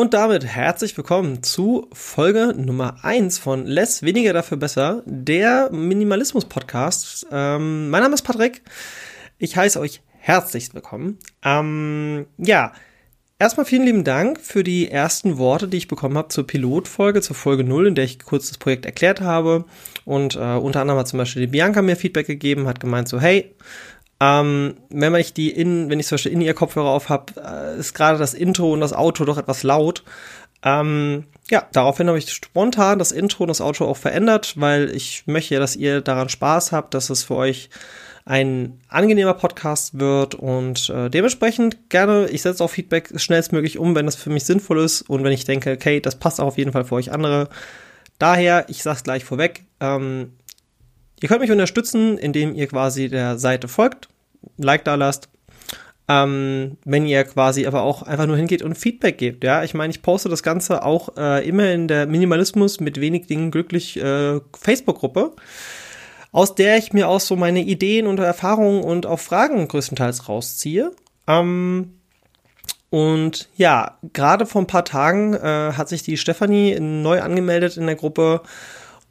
Und damit herzlich willkommen zu Folge Nummer 1 von Less Weniger dafür besser, der Minimalismus-Podcast. Ähm, mein Name ist Patrick. Ich heiße euch herzlichst willkommen. Ähm, ja, erstmal vielen lieben Dank für die ersten Worte, die ich bekommen habe zur Pilotfolge, zur Folge 0, in der ich kurz das Projekt erklärt habe. Und äh, unter anderem hat zum Beispiel die Bianca mir Feedback gegeben, hat gemeint so, hey, ähm, wenn ich die in, wenn ich zum Beispiel in ihr Kopfhörer auf habe, äh, ist gerade das Intro und das Auto doch etwas laut. Ähm, ja, daraufhin habe ich spontan das Intro und das Auto auch verändert, weil ich möchte dass ihr daran Spaß habt, dass es für euch ein angenehmer Podcast wird und äh, dementsprechend gerne, ich setze auch Feedback schnellstmöglich um, wenn das für mich sinnvoll ist und wenn ich denke, okay, das passt auch auf jeden Fall für euch andere. Daher, ich sag's gleich vorweg, ähm, Ihr könnt mich unterstützen, indem ihr quasi der Seite folgt, Like da lasst. Ähm, wenn ihr quasi aber auch einfach nur hingeht und Feedback gebt. Ja, ich meine, ich poste das Ganze auch äh, immer in der Minimalismus mit wenig Dingen glücklich äh, Facebook-Gruppe, aus der ich mir auch so meine Ideen und Erfahrungen und auch Fragen größtenteils rausziehe. Ähm, und ja, gerade vor ein paar Tagen äh, hat sich die Stefanie neu angemeldet in der Gruppe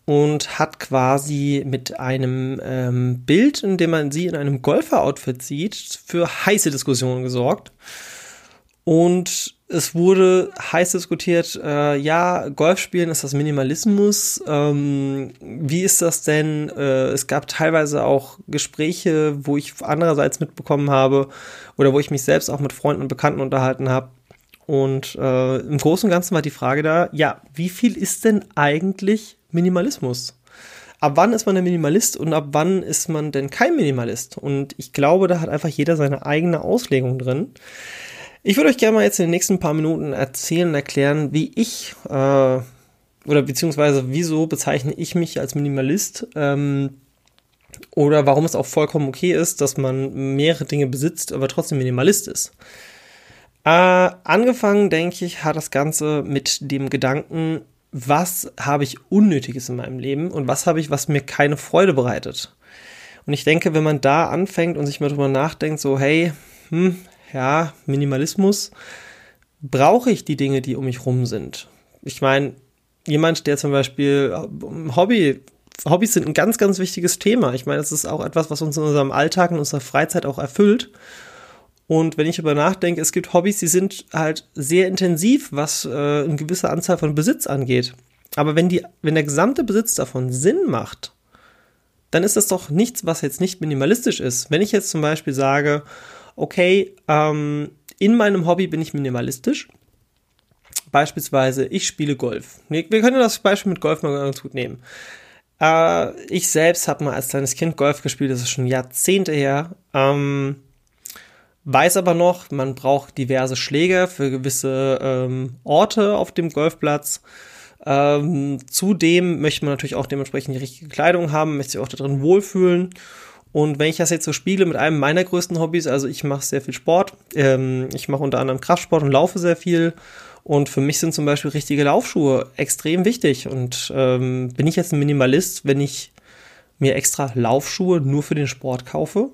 und hat quasi mit einem ähm, Bild, in dem man sie in einem Golfer-Outfit sieht, für heiße Diskussionen gesorgt. Und es wurde heiß diskutiert, äh, ja, Golfspielen ist das Minimalismus. Ähm, wie ist das denn? Äh, es gab teilweise auch Gespräche, wo ich andererseits mitbekommen habe oder wo ich mich selbst auch mit Freunden und Bekannten unterhalten habe. Und äh, im Großen und Ganzen war die Frage da, ja, wie viel ist denn eigentlich Minimalismus. Ab wann ist man ein Minimalist und ab wann ist man denn kein Minimalist? Und ich glaube, da hat einfach jeder seine eigene Auslegung drin. Ich würde euch gerne mal jetzt in den nächsten paar Minuten erzählen erklären, wie ich äh, oder beziehungsweise wieso bezeichne ich mich als Minimalist ähm, oder warum es auch vollkommen okay ist, dass man mehrere Dinge besitzt, aber trotzdem Minimalist ist. Äh, angefangen, denke ich, hat das Ganze mit dem Gedanken, was habe ich Unnötiges in meinem Leben und was habe ich, was mir keine Freude bereitet. Und ich denke, wenn man da anfängt und sich mal drüber nachdenkt, so, hey, hm, ja, Minimalismus, brauche ich die Dinge, die um mich rum sind? Ich meine, jemand, der zum Beispiel äh, Hobby, Hobbys sind ein ganz, ganz wichtiges Thema. Ich meine, das ist auch etwas, was uns in unserem Alltag, in unserer Freizeit auch erfüllt. Und wenn ich darüber nachdenke, es gibt Hobbys, die sind halt sehr intensiv, was äh, eine gewisse Anzahl von Besitz angeht. Aber wenn, die, wenn der gesamte Besitz davon Sinn macht, dann ist das doch nichts, was jetzt nicht minimalistisch ist. Wenn ich jetzt zum Beispiel sage, okay, ähm, in meinem Hobby bin ich minimalistisch, beispielsweise ich spiele Golf. Wir können das Beispiel mit Golf mal ganz gut nehmen. Äh, ich selbst habe mal als kleines Kind Golf gespielt, das ist schon Jahrzehnte her. Ähm, weiß aber noch, man braucht diverse Schläger für gewisse ähm, Orte auf dem Golfplatz. Ähm, zudem möchte man natürlich auch dementsprechend die richtige Kleidung haben, möchte sich auch da drin wohlfühlen. Und wenn ich das jetzt so spiele mit einem meiner größten Hobbys, also ich mache sehr viel Sport, ähm, ich mache unter anderem Kraftsport und laufe sehr viel. Und für mich sind zum Beispiel richtige Laufschuhe extrem wichtig. Und ähm, bin ich jetzt ein Minimalist, wenn ich mir extra Laufschuhe nur für den Sport kaufe?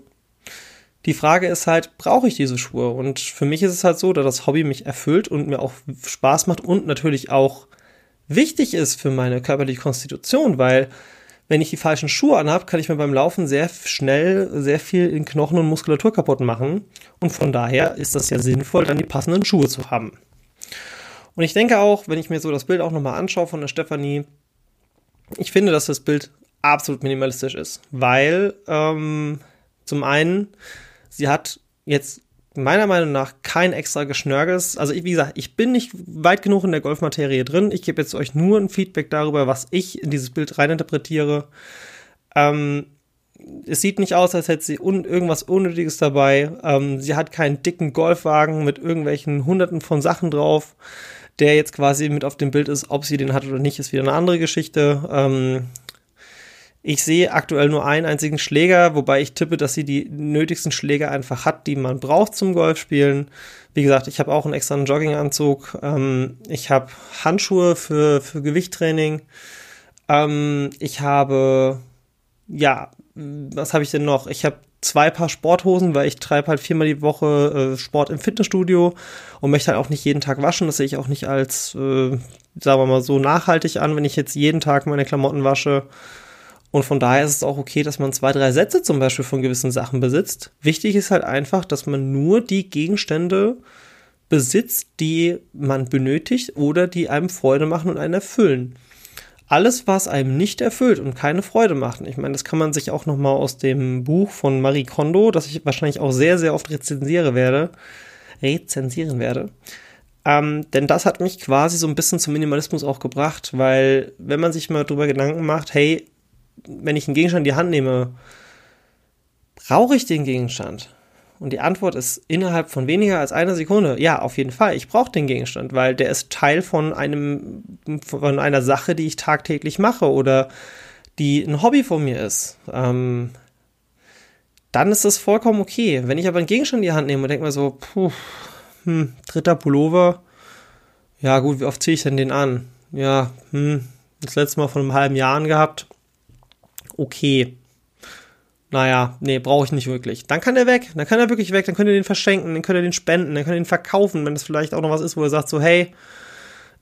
Die Frage ist halt, brauche ich diese Schuhe? Und für mich ist es halt so, dass das Hobby mich erfüllt und mir auch Spaß macht und natürlich auch wichtig ist für meine körperliche Konstitution, weil wenn ich die falschen Schuhe anhabe, kann ich mir beim Laufen sehr schnell sehr viel in Knochen und Muskulatur kaputt machen. Und von daher ist das ja sinnvoll, dann die passenden Schuhe zu haben. Und ich denke auch, wenn ich mir so das Bild auch nochmal anschaue von der Stefanie, ich finde, dass das Bild absolut minimalistisch ist, weil ähm, zum einen Sie hat jetzt meiner Meinung nach kein extra Geschnörges. Also ich, wie gesagt, ich bin nicht weit genug in der Golfmaterie drin. Ich gebe jetzt euch nur ein Feedback darüber, was ich in dieses Bild reininterpretiere. Ähm, es sieht nicht aus, als hätte sie un irgendwas Unnötiges dabei. Ähm, sie hat keinen dicken Golfwagen mit irgendwelchen Hunderten von Sachen drauf, der jetzt quasi mit auf dem Bild ist. Ob sie den hat oder nicht, ist wieder eine andere Geschichte. Ähm, ich sehe aktuell nur einen einzigen Schläger, wobei ich tippe, dass sie die nötigsten Schläger einfach hat, die man braucht zum Golfspielen. Wie gesagt, ich habe auch einen extra Jogginganzug. Ähm, ich habe Handschuhe für, für Gewichttraining. Ähm, ich habe, ja, was habe ich denn noch? Ich habe zwei Paar Sporthosen, weil ich treibe halt viermal die Woche äh, Sport im Fitnessstudio und möchte halt auch nicht jeden Tag waschen. Das sehe ich auch nicht als, äh, sagen wir mal, so nachhaltig an, wenn ich jetzt jeden Tag meine Klamotten wasche. Und von daher ist es auch okay, dass man zwei, drei Sätze zum Beispiel von gewissen Sachen besitzt. Wichtig ist halt einfach, dass man nur die Gegenstände besitzt, die man benötigt oder die einem Freude machen und einen erfüllen. Alles, was einem nicht erfüllt und keine Freude macht. Ich meine, das kann man sich auch noch mal aus dem Buch von Marie Kondo, das ich wahrscheinlich auch sehr, sehr oft rezensiere werde, rezensieren werde. Ähm, denn das hat mich quasi so ein bisschen zum Minimalismus auch gebracht, weil wenn man sich mal drüber Gedanken macht, hey, wenn ich einen Gegenstand in die Hand nehme, brauche ich den Gegenstand? Und die Antwort ist innerhalb von weniger als einer Sekunde. Ja, auf jeden Fall. Ich brauche den Gegenstand, weil der ist Teil von einem, von einer Sache, die ich tagtäglich mache oder die ein Hobby von mir ist. Ähm, dann ist das vollkommen okay. Wenn ich aber einen Gegenstand in die Hand nehme und denke mir so, puh, hm, dritter Pullover, ja gut, wie oft ziehe ich denn den an? Ja, hm, das letzte Mal vor einem halben Jahr gehabt okay. Naja, nee, brauche ich nicht wirklich. Dann kann er weg, dann kann er wirklich weg, dann könnt ihr den verschenken, dann könnt ihr den spenden, dann könnt ihr den verkaufen, wenn das vielleicht auch noch was ist, wo er sagt so, hey,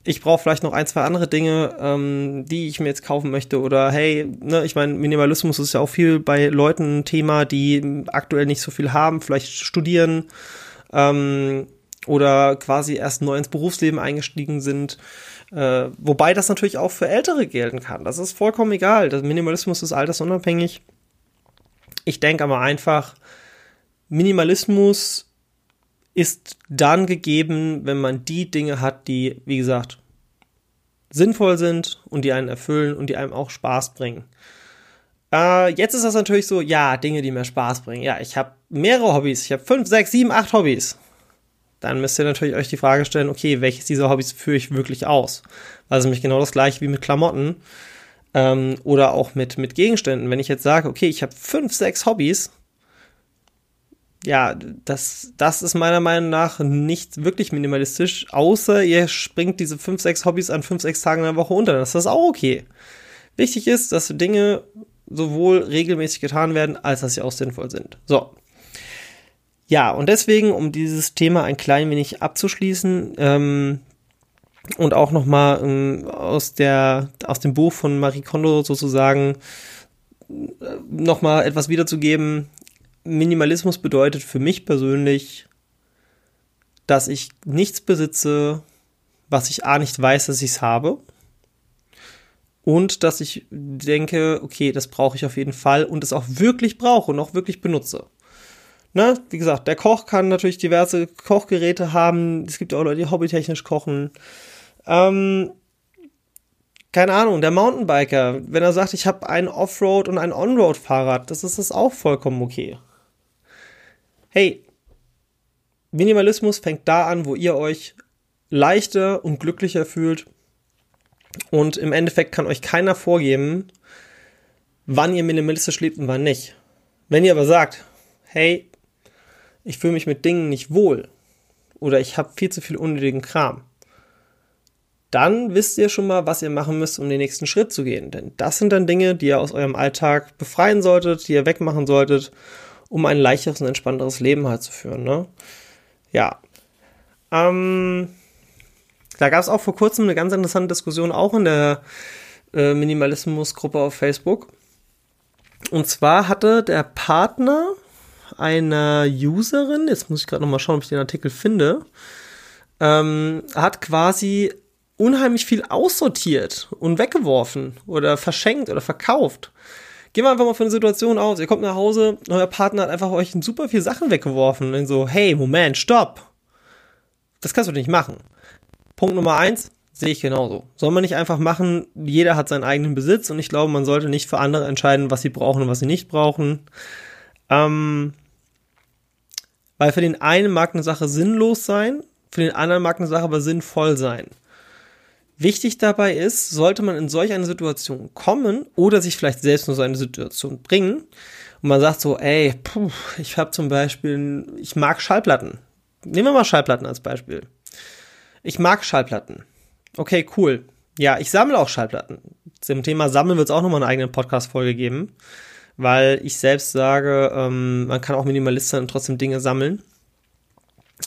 ich brauche vielleicht noch ein, zwei andere Dinge, ähm, die ich mir jetzt kaufen möchte. Oder hey, ne, ich meine, Minimalismus ist ja auch viel bei Leuten ein Thema, die aktuell nicht so viel haben, vielleicht studieren ähm, oder quasi erst neu ins Berufsleben eingestiegen sind. Äh, wobei das natürlich auch für Ältere gelten kann. Das ist vollkommen egal. Der Minimalismus ist altersunabhängig. Ich denke aber einfach, Minimalismus ist dann gegeben, wenn man die Dinge hat, die, wie gesagt, sinnvoll sind und die einen erfüllen und die einem auch Spaß bringen. Äh, jetzt ist das natürlich so, ja, Dinge, die mir Spaß bringen. Ja, ich habe mehrere Hobbys. Ich habe fünf, sechs, sieben, acht Hobbys dann müsst ihr natürlich euch die Frage stellen, okay, welches dieser Hobbys führe ich wirklich aus? Also nämlich genau das gleiche wie mit Klamotten ähm, oder auch mit, mit Gegenständen. Wenn ich jetzt sage, okay, ich habe fünf, sechs Hobbys, ja, das, das ist meiner Meinung nach nicht wirklich minimalistisch, außer ihr springt diese fünf, sechs Hobbys an fünf, sechs Tagen in der Woche unter. Das ist auch okay. Wichtig ist, dass Dinge sowohl regelmäßig getan werden, als dass sie auch sinnvoll sind. So, ja, und deswegen, um dieses Thema ein klein wenig abzuschließen, ähm, und auch nochmal ähm, aus der, aus dem Buch von Marie Kondo sozusagen äh, nochmal etwas wiederzugeben. Minimalismus bedeutet für mich persönlich, dass ich nichts besitze, was ich A nicht weiß, dass ich es habe. Und dass ich denke, okay, das brauche ich auf jeden Fall und es auch wirklich brauche und auch wirklich benutze ne, wie gesagt, der Koch kann natürlich diverse Kochgeräte haben. Es gibt auch Leute, die hobbytechnisch kochen. Ähm, keine Ahnung, der Mountainbiker, wenn er sagt, ich habe ein Offroad und ein Onroad-Fahrrad, das ist das auch vollkommen okay. Hey, Minimalismus fängt da an, wo ihr euch leichter und glücklicher fühlt. Und im Endeffekt kann euch keiner vorgeben, wann ihr minimalistisch lebt und wann nicht. Wenn ihr aber sagt, hey, ich fühle mich mit Dingen nicht wohl oder ich habe viel zu viel unnötigen Kram, dann wisst ihr schon mal, was ihr machen müsst, um den nächsten Schritt zu gehen. Denn das sind dann Dinge, die ihr aus eurem Alltag befreien solltet, die ihr wegmachen solltet, um ein leichteres und entspannteres Leben halt zu führen. Ne? Ja. Ähm, da gab es auch vor kurzem eine ganz interessante Diskussion, auch in der äh, Minimalismus-Gruppe auf Facebook. Und zwar hatte der Partner einer Userin, jetzt muss ich gerade nochmal schauen, ob ich den Artikel finde, ähm, hat quasi unheimlich viel aussortiert und weggeworfen oder verschenkt oder verkauft. Gehen wir einfach mal von der Situation aus. Ihr kommt nach Hause, euer Partner hat einfach euch super viel Sachen weggeworfen. Und so, hey, Moment, stopp. Das kannst du nicht machen. Punkt Nummer eins, sehe ich genauso. Soll man nicht einfach machen, jeder hat seinen eigenen Besitz und ich glaube, man sollte nicht für andere entscheiden, was sie brauchen und was sie nicht brauchen. Ähm, weil für den einen mag eine Sache sinnlos sein, für den anderen mag eine Sache aber sinnvoll sein. Wichtig dabei ist, sollte man in solch eine Situation kommen oder sich vielleicht selbst nur so eine Situation bringen und man sagt so, ey, puh, ich habe zum Beispiel, ich mag Schallplatten. Nehmen wir mal Schallplatten als Beispiel. Ich mag Schallplatten. Okay, cool. Ja, ich sammle auch Schallplatten. Zum Thema Sammeln wird es auch nochmal eine eigene Podcast-Folge geben weil ich selbst sage, ähm, man kann auch Minimalist sein und trotzdem Dinge sammeln.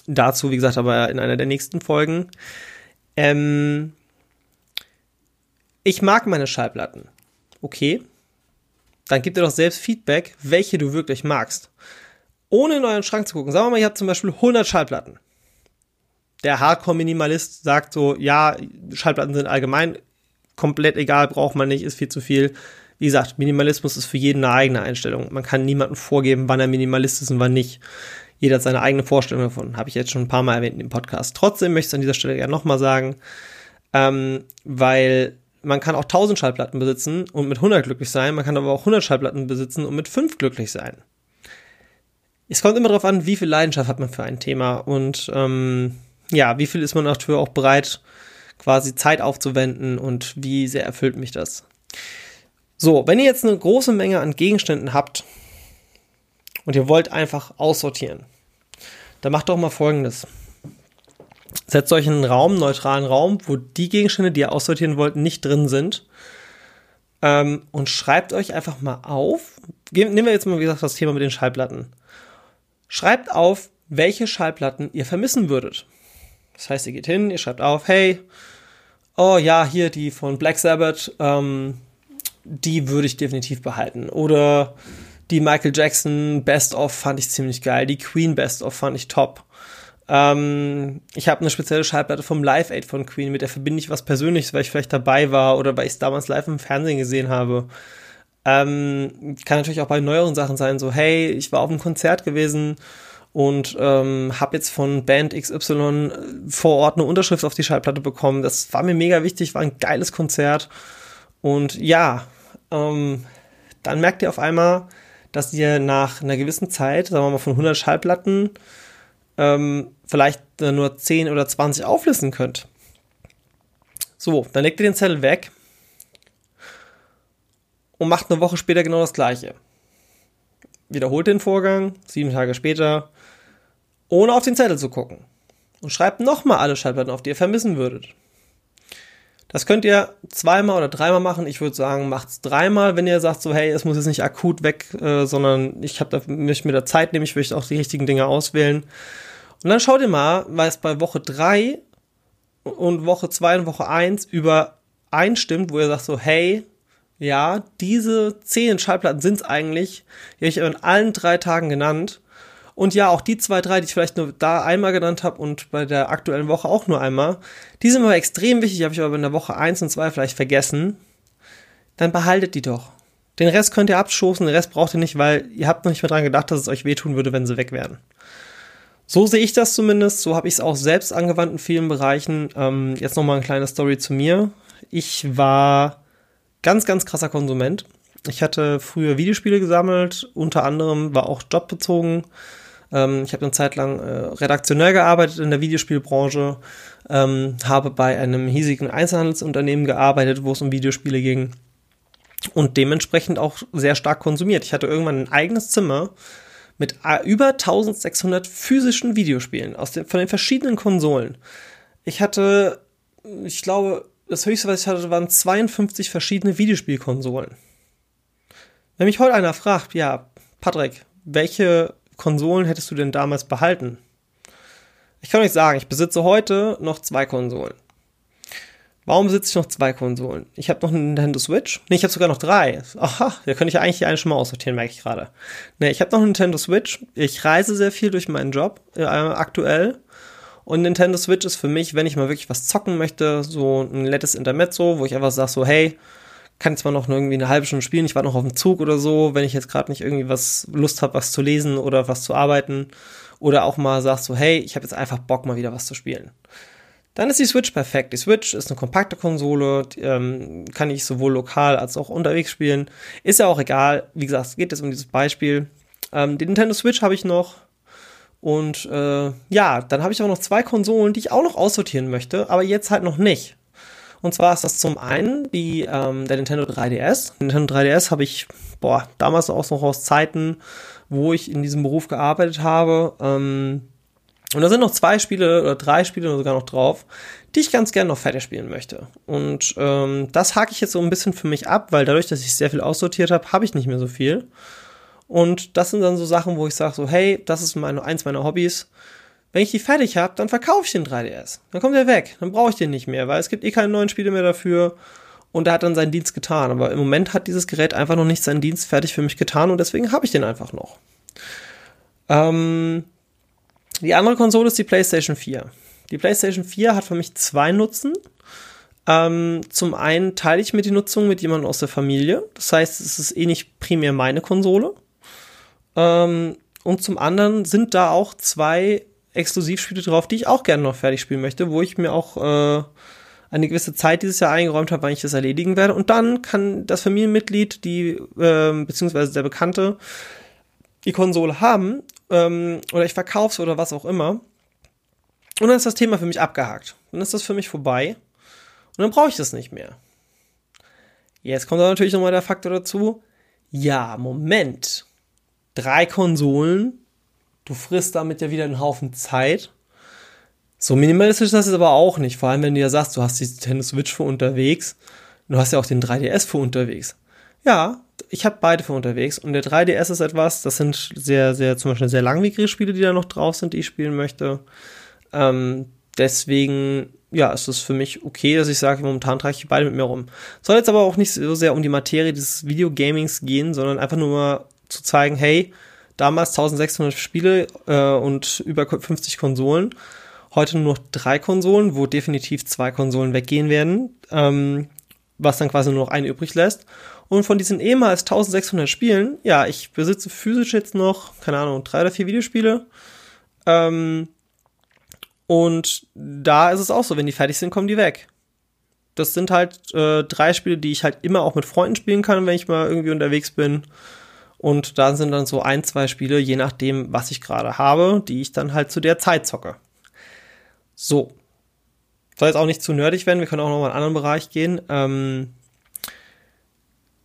Dazu, wie gesagt, aber in einer der nächsten Folgen. Ähm, ich mag meine Schallplatten. Okay. Dann gib dir doch selbst Feedback, welche du wirklich magst. Ohne in euren Schrank zu gucken. Sagen wir mal, ihr habt zum Beispiel 100 Schallplatten. Der Hardcore-Minimalist sagt so, ja, Schallplatten sind allgemein komplett egal, braucht man nicht, ist viel zu viel. Wie gesagt, Minimalismus ist für jeden eine eigene Einstellung. Man kann niemandem vorgeben, wann er Minimalist ist und wann nicht. Jeder hat seine eigene Vorstellung davon. Habe ich jetzt schon ein paar Mal erwähnt dem Podcast. Trotzdem möchte ich es an dieser Stelle gerne nochmal sagen, ähm, weil man kann auch 1000 Schallplatten besitzen und mit 100 glücklich sein. Man kann aber auch 100 Schallplatten besitzen und mit 5 glücklich sein. Es kommt immer darauf an, wie viel Leidenschaft hat man für ein Thema und ähm, ja, wie viel ist man dafür auch bereit, quasi Zeit aufzuwenden und wie sehr erfüllt mich das. So, wenn ihr jetzt eine große Menge an Gegenständen habt und ihr wollt einfach aussortieren, dann macht doch mal folgendes. Setzt euch in einen Raum, neutralen Raum, wo die Gegenstände, die ihr aussortieren wollt, nicht drin sind. Ähm, und schreibt euch einfach mal auf. Nehmen wir jetzt mal, wie gesagt, das Thema mit den Schallplatten. Schreibt auf, welche Schallplatten ihr vermissen würdet. Das heißt, ihr geht hin, ihr schreibt auf, hey, oh ja, hier die von Black Sabbath, ähm, die würde ich definitiv behalten. Oder die Michael Jackson Best of fand ich ziemlich geil. Die Queen Best of fand ich top. Ähm, ich habe eine spezielle Schallplatte vom Live Aid von Queen, mit der verbinde ich was Persönliches, weil ich vielleicht dabei war oder weil ich es damals live im Fernsehen gesehen habe. Ähm, kann natürlich auch bei neueren Sachen sein, so hey, ich war auf einem Konzert gewesen und ähm, habe jetzt von Band XY vor Ort eine Unterschrift auf die Schallplatte bekommen. Das war mir mega wichtig, war ein geiles Konzert. Und ja, ähm, dann merkt ihr auf einmal, dass ihr nach einer gewissen Zeit, sagen wir mal von 100 Schallplatten, ähm, vielleicht nur 10 oder 20 auflisten könnt. So, dann legt ihr den Zettel weg und macht eine Woche später genau das gleiche. Wiederholt den Vorgang, sieben Tage später, ohne auf den Zettel zu gucken. Und schreibt nochmal alle Schallplatten auf, die ihr vermissen würdet. Das könnt ihr zweimal oder dreimal machen. Ich würde sagen, macht's dreimal, wenn ihr sagt so, hey, es muss jetzt nicht akut weg, äh, sondern ich habe da mich mit der Zeit nehmen, ich möchte auch die richtigen Dinge auswählen. Und dann schaut ihr mal, es bei Woche 3 und Woche 2 und Woche 1 übereinstimmt, wo ihr sagt so, hey, ja, diese 10 Schallplatten sind es eigentlich, die habe ich in allen drei Tagen genannt. Und ja, auch die zwei, drei, die ich vielleicht nur da einmal genannt habe und bei der aktuellen Woche auch nur einmal, die sind aber extrem wichtig, habe ich aber in der Woche eins und zwei vielleicht vergessen. Dann behaltet die doch. Den Rest könnt ihr abstoßen, den Rest braucht ihr nicht, weil ihr habt noch nicht mehr dran gedacht, dass es euch wehtun würde, wenn sie weg wären. So sehe ich das zumindest, so habe ich es auch selbst angewandt in vielen Bereichen. Ähm, jetzt nochmal eine kleine Story zu mir. Ich war ganz, ganz krasser Konsument. Ich hatte früher Videospiele gesammelt, unter anderem war auch jobbezogen ähm, ich habe eine Zeit lang äh, redaktionell gearbeitet in der Videospielbranche, ähm, habe bei einem hiesigen Einzelhandelsunternehmen gearbeitet, wo es um Videospiele ging und dementsprechend auch sehr stark konsumiert. Ich hatte irgendwann ein eigenes Zimmer mit äh, über 1600 physischen Videospielen aus den, von den verschiedenen Konsolen. Ich hatte, ich glaube, das höchste, was ich hatte, waren 52 verschiedene Videospielkonsolen. Wenn mich heute einer fragt, ja, Patrick, welche Konsolen hättest du denn damals behalten? Ich kann euch sagen, ich besitze heute noch zwei Konsolen. Warum besitze ich noch zwei Konsolen? Ich habe noch eine Nintendo Switch. Nee, ich habe sogar noch drei. Aha, da könnte ich eigentlich die eine schon mal aussortieren, merke ich gerade. Nee, ich habe noch eine Nintendo Switch. Ich reise sehr viel durch meinen Job äh, aktuell. Und Nintendo Switch ist für mich, wenn ich mal wirklich was zocken möchte, so ein nettes Intermezzo, wo ich einfach sage so, hey, kann zwar noch irgendwie eine halbe Stunde spielen, ich war noch auf dem Zug oder so, wenn ich jetzt gerade nicht irgendwie was Lust habe, was zu lesen oder was zu arbeiten oder auch mal sagst so, hey, ich habe jetzt einfach Bock mal wieder was zu spielen. Dann ist die Switch perfekt. Die Switch ist eine kompakte Konsole, die, ähm, kann ich sowohl lokal als auch unterwegs spielen. Ist ja auch egal. Wie gesagt, es geht jetzt um dieses Beispiel. Ähm, die Nintendo Switch habe ich noch. Und äh, ja, dann habe ich auch noch zwei Konsolen, die ich auch noch aussortieren möchte, aber jetzt halt noch nicht. Und zwar ist das zum einen die, ähm, der Nintendo 3DS. Nintendo 3DS habe ich, boah, damals auch noch aus Zeiten, wo ich in diesem Beruf gearbeitet habe. Ähm, Und da sind noch zwei Spiele oder drei Spiele sogar noch drauf, die ich ganz gerne noch fertig spielen möchte. Und ähm, das hake ich jetzt so ein bisschen für mich ab, weil dadurch, dass ich sehr viel aussortiert habe, habe ich nicht mehr so viel. Und das sind dann so Sachen, wo ich sage so, hey, das ist meine, eins meiner Hobbys. Wenn ich die fertig habe, dann verkaufe ich den 3DS. Dann kommt der weg. Dann brauche ich den nicht mehr, weil es gibt eh keine neuen Spiele mehr dafür. Und er hat dann seinen Dienst getan. Aber im Moment hat dieses Gerät einfach noch nicht seinen Dienst fertig für mich getan und deswegen habe ich den einfach noch. Ähm, die andere Konsole ist die PlayStation 4. Die PlayStation 4 hat für mich zwei Nutzen. Ähm, zum einen teile ich mir die Nutzung mit jemandem aus der Familie. Das heißt, es ist eh nicht primär meine Konsole. Ähm, und zum anderen sind da auch zwei Exklusivspiele drauf, die ich auch gerne noch fertig spielen möchte, wo ich mir auch äh, eine gewisse Zeit dieses Jahr eingeräumt habe, wann ich das erledigen werde. Und dann kann das Familienmitglied, die äh, beziehungsweise der Bekannte, die Konsole haben ähm, oder ich verkauf's oder was auch immer. Und dann ist das Thema für mich abgehakt. Dann ist das für mich vorbei. Und dann brauche ich das nicht mehr. Jetzt kommt da natürlich nochmal der Faktor dazu. Ja, Moment. Drei Konsolen. Du frisst damit ja wieder einen Haufen Zeit. So minimalistisch ist das aber auch nicht. Vor allem, wenn du ja sagst, du hast die Nintendo Switch für unterwegs. Du hast ja auch den 3DS für unterwegs. Ja, ich habe beide für unterwegs. Und der 3DS ist etwas, das sind sehr, sehr, zum Beispiel sehr langwierige Spiele, die da noch drauf sind, die ich spielen möchte. Ähm, deswegen, ja, ist es für mich okay, dass ich sage, momentan trage ich beide mit mir rum. Soll jetzt aber auch nicht so sehr um die Materie des Videogamings gehen, sondern einfach nur mal zu zeigen, hey, damals 1600 Spiele äh, und über 50 Konsolen. Heute nur noch drei Konsolen, wo definitiv zwei Konsolen weggehen werden, ähm, was dann quasi nur noch eine übrig lässt. Und von diesen ehemals 1600 Spielen, ja, ich besitze physisch jetzt noch, keine Ahnung, drei oder vier Videospiele. Ähm, und da ist es auch so, wenn die fertig sind, kommen die weg. Das sind halt äh, drei Spiele, die ich halt immer auch mit Freunden spielen kann, wenn ich mal irgendwie unterwegs bin. Und da sind dann so ein, zwei Spiele, je nachdem, was ich gerade habe, die ich dann halt zu der Zeit zocke. So. Soll jetzt auch nicht zu nerdig werden, wir können auch noch mal in einen anderen Bereich gehen. Ähm,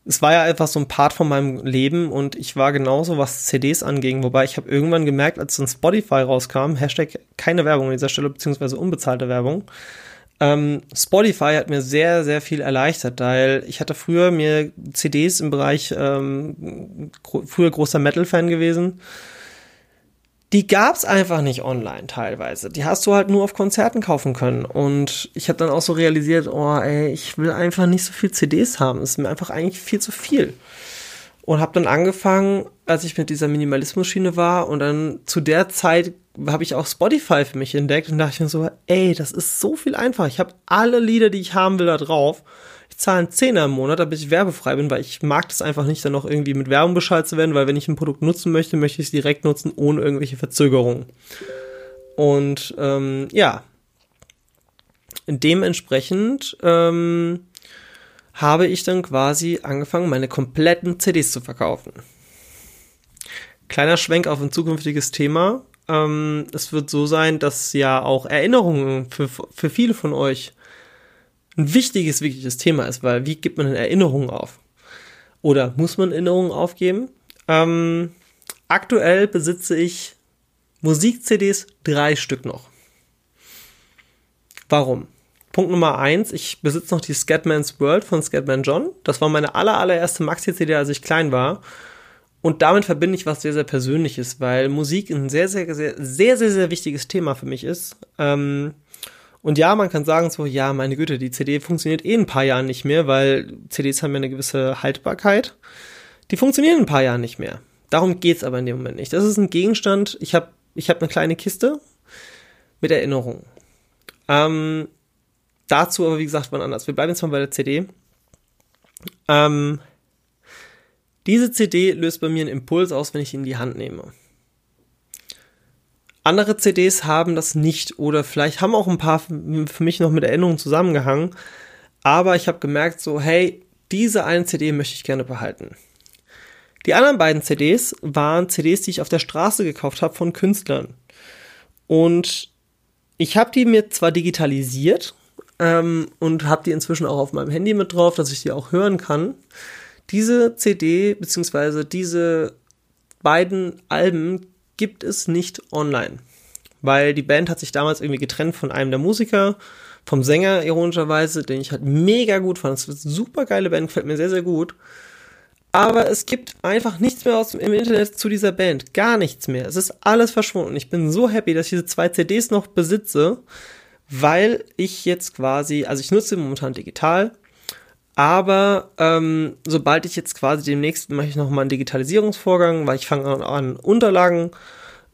es war ja einfach so ein Part von meinem Leben und ich war genauso, was CDs anging. Wobei ich habe irgendwann gemerkt, als dann Spotify rauskam, Hashtag keine Werbung an dieser Stelle, beziehungsweise unbezahlte Werbung, ähm, Spotify hat mir sehr, sehr viel erleichtert, weil ich hatte früher mir CDs im Bereich, ähm, gro früher großer Metal-Fan gewesen die gab's einfach nicht online teilweise. Die hast du halt nur auf Konzerten kaufen können. Und ich habe dann auch so realisiert, oh ey, ich will einfach nicht so viel CDs haben. Das ist mir einfach eigentlich viel zu viel. Und habe dann angefangen, als ich mit dieser Minimalismus-Schiene war und dann zu der Zeit habe ich auch Spotify für mich entdeckt und dachte ich mir so, ey, das ist so viel einfacher. Ich habe alle Lieder, die ich haben will, da drauf ich zahle einen Zehner im Monat, damit ich werbefrei bin, weil ich mag das einfach nicht, dann noch irgendwie mit Werbung Bescheid zu werden, weil wenn ich ein Produkt nutzen möchte, möchte ich es direkt nutzen, ohne irgendwelche Verzögerungen. Und ähm, ja, dementsprechend ähm, habe ich dann quasi angefangen, meine kompletten CDs zu verkaufen. Kleiner Schwenk auf ein zukünftiges Thema. Ähm, es wird so sein, dass ja auch Erinnerungen für, für viele von euch ein wichtiges, wichtiges Thema ist, weil wie gibt man denn Erinnerungen auf? Oder muss man Erinnerungen aufgeben? Ähm, aktuell besitze ich Musik-CDs drei Stück noch. Warum? Punkt Nummer eins, ich besitze noch die Scatman's World von Scatman John. Das war meine aller, allererste Maxi-CD, als ich klein war. Und damit verbinde ich was sehr, sehr Persönliches, weil Musik ein sehr, sehr, sehr, sehr, sehr, sehr wichtiges Thema für mich ist. Ähm, und ja, man kann sagen so, ja, meine Güte, die CD funktioniert eh ein paar Jahren nicht mehr, weil CDs haben ja eine gewisse Haltbarkeit. Die funktionieren in ein paar Jahren nicht mehr. Darum geht's aber in dem Moment nicht. Das ist ein Gegenstand. Ich habe ich hab eine kleine Kiste mit Erinnerungen. Ähm, dazu aber, wie gesagt, wann anders. Wir bleiben jetzt mal bei der CD. Ähm, diese CD löst bei mir einen Impuls aus, wenn ich ihn in die Hand nehme. Andere CDs haben das nicht oder vielleicht haben auch ein paar für mich noch mit Erinnerungen zusammengehangen. Aber ich habe gemerkt, so, hey, diese eine CD möchte ich gerne behalten. Die anderen beiden CDs waren CDs, die ich auf der Straße gekauft habe von Künstlern. Und ich habe die mir zwar digitalisiert ähm, und habe die inzwischen auch auf meinem Handy mit drauf, dass ich die auch hören kann. Diese CD beziehungsweise diese beiden Alben gibt es nicht online. weil die Band hat sich damals irgendwie getrennt von einem der Musiker, vom Sänger ironischerweise, den ich halt mega gut fand. Das ist eine super geile Band, gefällt mir sehr, sehr gut. Aber es gibt einfach nichts mehr aus dem, im Internet zu dieser Band. Gar nichts mehr. Es ist alles verschwunden. Ich bin so happy, dass ich diese zwei CDs noch besitze, weil ich jetzt quasi, also ich nutze sie momentan digital, aber ähm, sobald ich jetzt quasi demnächst mache ich nochmal einen Digitalisierungsvorgang, weil ich fange an, an Unterlagen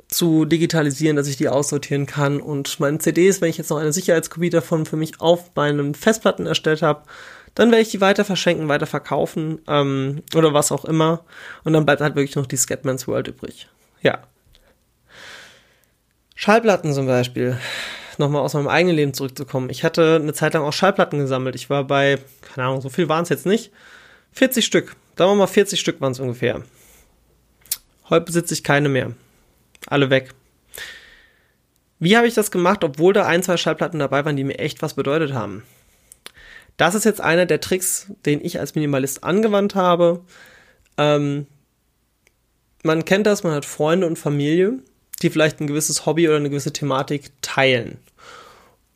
zu digitalisieren, dass ich die aussortieren kann und meine CDs, wenn ich jetzt noch eine Sicherheitskopie davon für mich auf meinen Festplatten erstellt habe, dann werde ich die weiter verschenken, weiter verkaufen ähm, oder was auch immer und dann bleibt halt wirklich noch die Scatman's World übrig. Ja. Schallplatten zum Beispiel, nochmal aus meinem eigenen Leben zurückzukommen. Ich hatte eine Zeit lang auch Schallplatten gesammelt. Ich war bei, keine Ahnung, so viel waren es jetzt nicht, 40 Stück. Sagen wir mal 40 Stück waren es ungefähr. Heute besitze ich keine mehr alle weg. Wie habe ich das gemacht, obwohl da ein, zwei Schallplatten dabei waren, die mir echt was bedeutet haben? Das ist jetzt einer der Tricks, den ich als Minimalist angewandt habe. Ähm, man kennt das, man hat Freunde und Familie, die vielleicht ein gewisses Hobby oder eine gewisse Thematik teilen.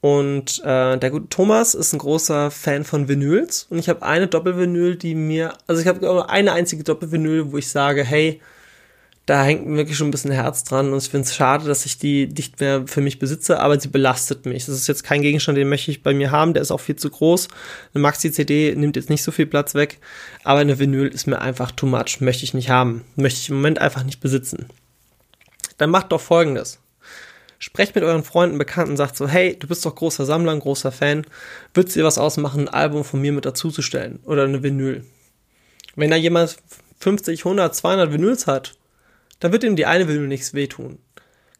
Und äh, der gute Thomas ist ein großer Fan von Vinyls und ich habe eine Doppelvinyl, die mir, also ich habe eine einzige Doppelvinyl, wo ich sage, hey, da hängt wirklich schon ein bisschen Herz dran und ich finde es schade, dass ich die nicht mehr für mich besitze, aber sie belastet mich. Das ist jetzt kein Gegenstand, den möchte ich bei mir haben, der ist auch viel zu groß. Eine Maxi-CD nimmt jetzt nicht so viel Platz weg, aber eine Vinyl ist mir einfach too much, möchte ich nicht haben, möchte ich im Moment einfach nicht besitzen. Dann macht doch folgendes. Sprecht mit euren Freunden, Bekannten, sagt so, hey, du bist doch großer Sammler, großer Fan, würdest dir was ausmachen, ein Album von mir mit dazuzustellen oder eine Vinyl? Wenn da jemand 50, 100, 200 Vinyls hat, dann wird ihm die eine Vinyl nichts wehtun.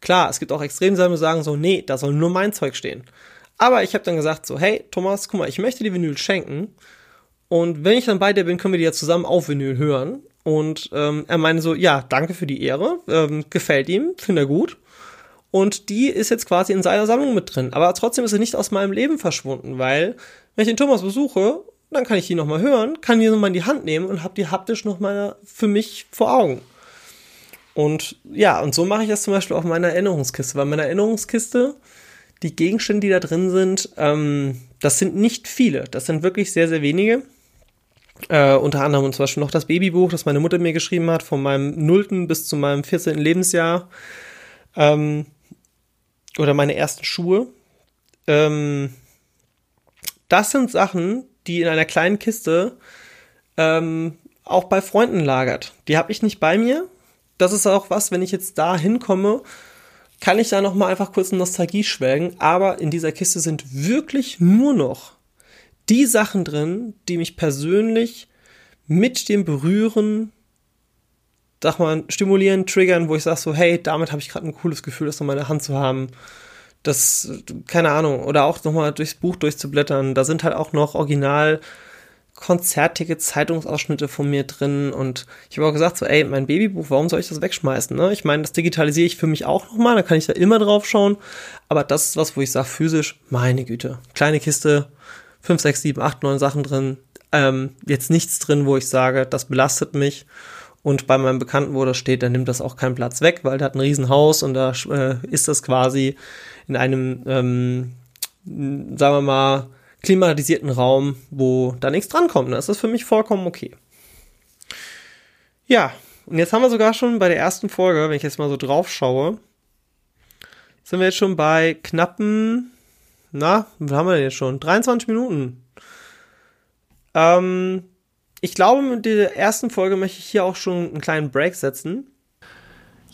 Klar, es gibt auch Extremsammler, die sagen so, nee, da soll nur mein Zeug stehen. Aber ich habe dann gesagt so, hey, Thomas, guck mal, ich möchte die Vinyl schenken. Und wenn ich dann bei dir bin, können wir die ja zusammen auf Vinyl hören. Und ähm, er meinte so, ja, danke für die Ehre, ähm, gefällt ihm, finde er gut. Und die ist jetzt quasi in seiner Sammlung mit drin. Aber trotzdem ist sie nicht aus meinem Leben verschwunden, weil wenn ich den Thomas besuche, dann kann ich die nochmal hören, kann die nochmal in die Hand nehmen und habe die haptisch nochmal für mich vor Augen. Und ja, und so mache ich das zum Beispiel auf meiner Erinnerungskiste, weil meine Erinnerungskiste, die Gegenstände, die da drin sind, ähm, das sind nicht viele. Das sind wirklich sehr, sehr wenige. Äh, unter anderem zum Beispiel noch das Babybuch, das meine Mutter mir geschrieben hat, von meinem 0. bis zu meinem 14. Lebensjahr. Ähm, oder meine ersten Schuhe. Ähm, das sind Sachen, die in einer kleinen Kiste ähm, auch bei Freunden lagert. Die habe ich nicht bei mir, das ist auch was, wenn ich jetzt da hinkomme, kann ich da noch mal einfach kurz in Nostalgie schwelgen. Aber in dieser Kiste sind wirklich nur noch die Sachen drin, die mich persönlich mit dem Berühren, sag mal, stimulieren, triggern, wo ich sage so, hey, damit habe ich gerade ein cooles Gefühl, das in meiner Hand zu haben. Das, keine Ahnung, oder auch noch mal durchs Buch durchzublättern. Da sind halt auch noch original Konzerttickets, Zeitungsausschnitte von mir drin und ich habe auch gesagt so, ey, mein Babybuch, warum soll ich das wegschmeißen? Ne? Ich meine, das digitalisiere ich für mich auch nochmal, da kann ich da immer drauf schauen, aber das ist was, wo ich sage, physisch, meine Güte, kleine Kiste, 5, 6, 7, 8, 9 Sachen drin, ähm, jetzt nichts drin, wo ich sage, das belastet mich und bei meinem Bekannten, wo das steht, dann nimmt das auch keinen Platz weg, weil der hat ein Riesenhaus und da äh, ist das quasi in einem, ähm, sagen wir mal, klimatisierten Raum, wo da nichts drankommt. Das ist für mich vollkommen okay. Ja, und jetzt haben wir sogar schon bei der ersten Folge, wenn ich jetzt mal so drauf schaue, sind wir jetzt schon bei knappen, na, was haben wir denn jetzt schon? 23 Minuten. Ähm, ich glaube, mit der ersten Folge möchte ich hier auch schon einen kleinen Break setzen.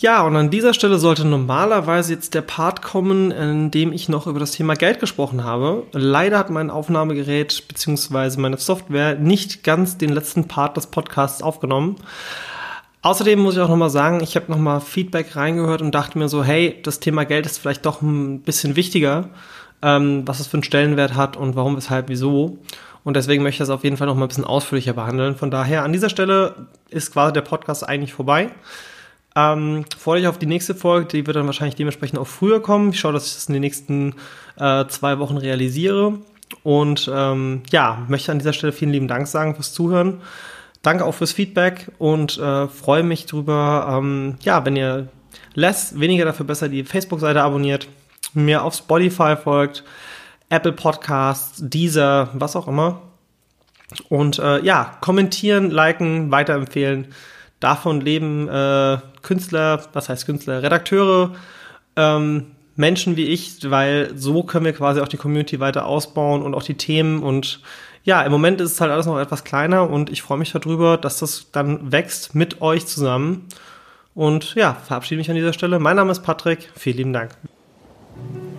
Ja, und an dieser Stelle sollte normalerweise jetzt der Part kommen, in dem ich noch über das Thema Geld gesprochen habe. Leider hat mein Aufnahmegerät bzw. meine Software nicht ganz den letzten Part des Podcasts aufgenommen. Außerdem muss ich auch nochmal sagen, ich habe nochmal Feedback reingehört und dachte mir so, hey, das Thema Geld ist vielleicht doch ein bisschen wichtiger, ähm, was es für einen Stellenwert hat und warum, weshalb, wieso. Und deswegen möchte ich das auf jeden Fall nochmal ein bisschen ausführlicher behandeln. Von daher, an dieser Stelle ist quasi der Podcast eigentlich vorbei. Ähm, freue dich auf die nächste Folge, die wird dann wahrscheinlich dementsprechend auch früher kommen. Ich schaue, dass ich das in den nächsten äh, zwei Wochen realisiere. Und ähm, ja, möchte an dieser Stelle vielen lieben Dank sagen fürs Zuhören. Danke auch fürs Feedback und äh, freue mich drüber, ähm, ja, wenn ihr Less, weniger dafür besser die Facebook-Seite abonniert, mir auf Spotify folgt, Apple Podcasts, Deezer, was auch immer. Und äh, ja, kommentieren, liken, weiterempfehlen. Davon leben äh, Künstler, was heißt Künstler, Redakteure, ähm, Menschen wie ich, weil so können wir quasi auch die Community weiter ausbauen und auch die Themen und ja, im Moment ist es halt alles noch etwas kleiner und ich freue mich darüber, dass das dann wächst mit euch zusammen. Und ja, verabschiede mich an dieser Stelle. Mein Name ist Patrick. Vielen lieben Dank. Mm-hmm.